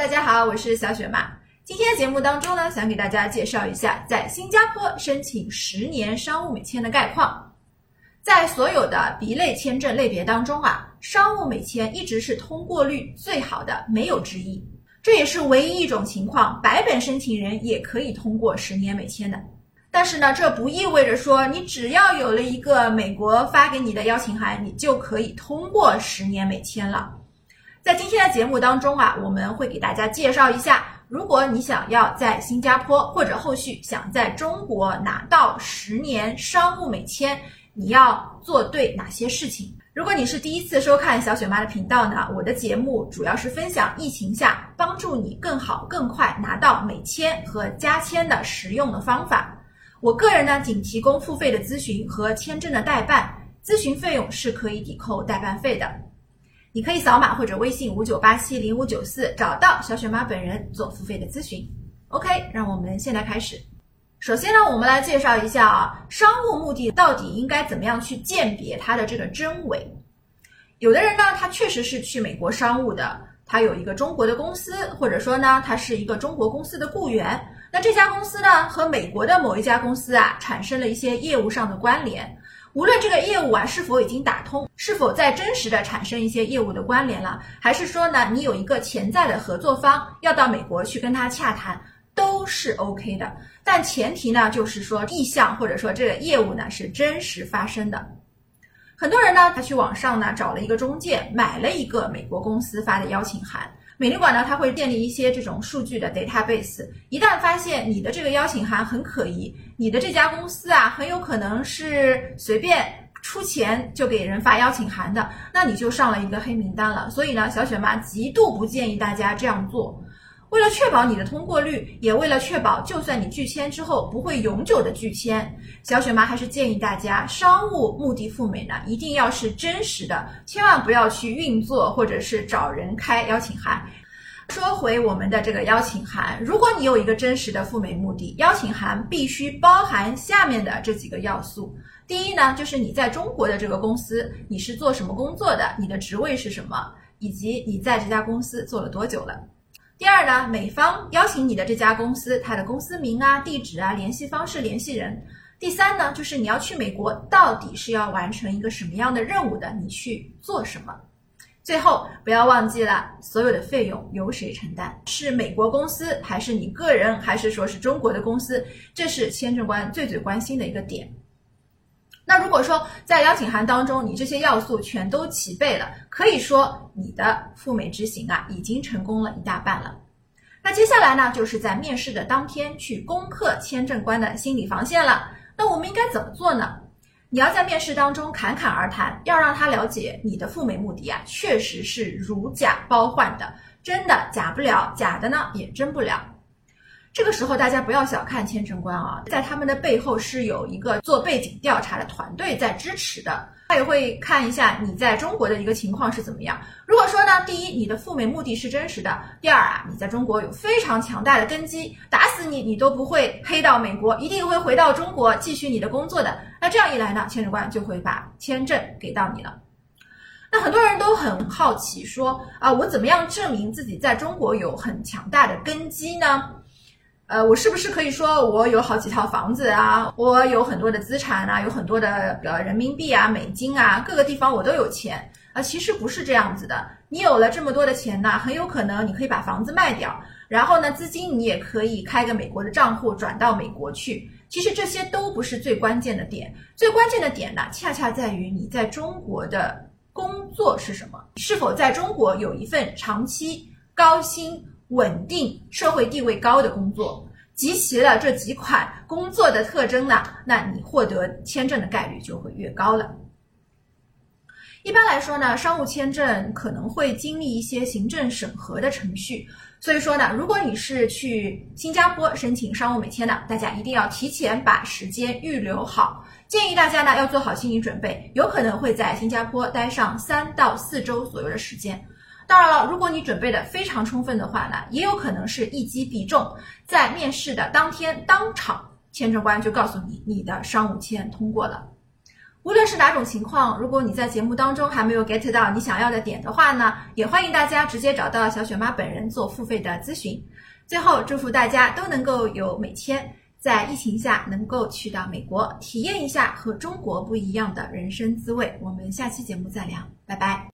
大家好，我是小雪妈。今天的节目当中呢，想给大家介绍一下在新加坡申请十年商务美签的概况。在所有的 B 类签证类别当中啊，商务美签一直是通过率最好的，没有之一。这也是唯一一种情况，白本申请人也可以通过十年美签的。但是呢，这不意味着说你只要有了一个美国发给你的邀请函，你就可以通过十年美签了。在今天的节目当中啊，我们会给大家介绍一下，如果你想要在新加坡或者后续想在中国拿到十年商务美签，你要做对哪些事情。如果你是第一次收看小雪妈的频道呢，我的节目主要是分享疫情下帮助你更好更快拿到美签和加签的实用的方法。我个人呢，仅提供付费的咨询和签证的代办，咨询费用是可以抵扣代办费的。你可以扫码或者微信五九八七零五九四找到小雪妈本人做付费的咨询。OK，让我们现在开始。首先呢，我们来介绍一下啊，商务目的到底应该怎么样去鉴别它的这个真伪。有的人呢，他确实是去美国商务的，他有一个中国的公司，或者说呢，他是一个中国公司的雇员。那这家公司呢，和美国的某一家公司啊，产生了一些业务上的关联。无论这个业务啊是否已经打通，是否在真实的产生一些业务的关联了，还是说呢你有一个潜在的合作方要到美国去跟他洽谈，都是 OK 的。但前提呢就是说意向或者说这个业务呢是真实发生的。很多人呢他去网上呢找了一个中介，买了一个美国公司发的邀请函。美领馆呢，它会建立一些这种数据的 database。一旦发现你的这个邀请函很可疑，你的这家公司啊，很有可能是随便出钱就给人发邀请函的，那你就上了一个黑名单了。所以呢，小雪妈极度不建议大家这样做。为了确保你的通过率，也为了确保就算你拒签之后不会永久的拒签，小雪妈还是建议大家，商务目的赴美呢，一定要是真实的，千万不要去运作或者是找人开邀请函。说回我们的这个邀请函，如果你有一个真实的赴美目的，邀请函必须包含下面的这几个要素。第一呢，就是你在中国的这个公司，你是做什么工作的，你的职位是什么，以及你在这家公司做了多久了。第二呢，美方邀请你的这家公司，它的公司名啊、地址啊、联系方式、联系人。第三呢，就是你要去美国，到底是要完成一个什么样的任务的？你去做什么？最后不要忘记了，所有的费用由谁承担？是美国公司，还是你个人，还是说是中国的公司？这是签证官最最关心的一个点。那如果说在邀请函当中，你这些要素全都齐备了，可以说你的赴美之行啊，已经成功了一大半了。那接下来呢，就是在面试的当天去攻克签证官的心理防线了。那我们应该怎么做呢？你要在面试当中侃侃而谈，要让他了解你的赴美目的啊，确实是如假包换的，真的假不了，假的呢也真不了。这个时候大家不要小看签证官啊，在他们的背后是有一个做背景调查的团队在支持的。他也会看一下你在中国的一个情况是怎么样。如果说呢，第一，你的赴美目的是真实的；第二啊，你在中国有非常强大的根基，打死你你都不会黑到美国，一定会回到中国继续你的工作的。那这样一来呢，签证官就会把签证给到你了。那很多人都很好奇，说啊，我怎么样证明自己在中国有很强大的根基呢？呃，我是不是可以说我有好几套房子啊？我有很多的资产啊，有很多的呃人民币啊、美金啊，各个地方我都有钱啊？其实不是这样子的。你有了这么多的钱呢，很有可能你可以把房子卖掉，然后呢，资金你也可以开个美国的账户转到美国去。其实这些都不是最关键的点，最关键的点呢，恰恰在于你在中国的工作是什么，是否在中国有一份长期高薪。稳定、社会地位高的工作，集齐了这几款工作的特征呢，那你获得签证的概率就会越高了。一般来说呢，商务签证可能会经历一些行政审核的程序，所以说呢，如果你是去新加坡申请商务美签的，大家一定要提前把时间预留好。建议大家呢要做好心理准备，有可能会在新加坡待上三到四周左右的时间。当然了，如果你准备的非常充分的话呢，也有可能是一击必中，在面试的当天当场，签证官就告诉你你的商务签通过了。无论是哪种情况，如果你在节目当中还没有 get 到你想要的点的话呢，也欢迎大家直接找到小雪妈本人做付费的咨询。最后，祝福大家都能够有美签，在疫情下能够去到美国体验一下和中国不一样的人生滋味。我们下期节目再聊，拜拜。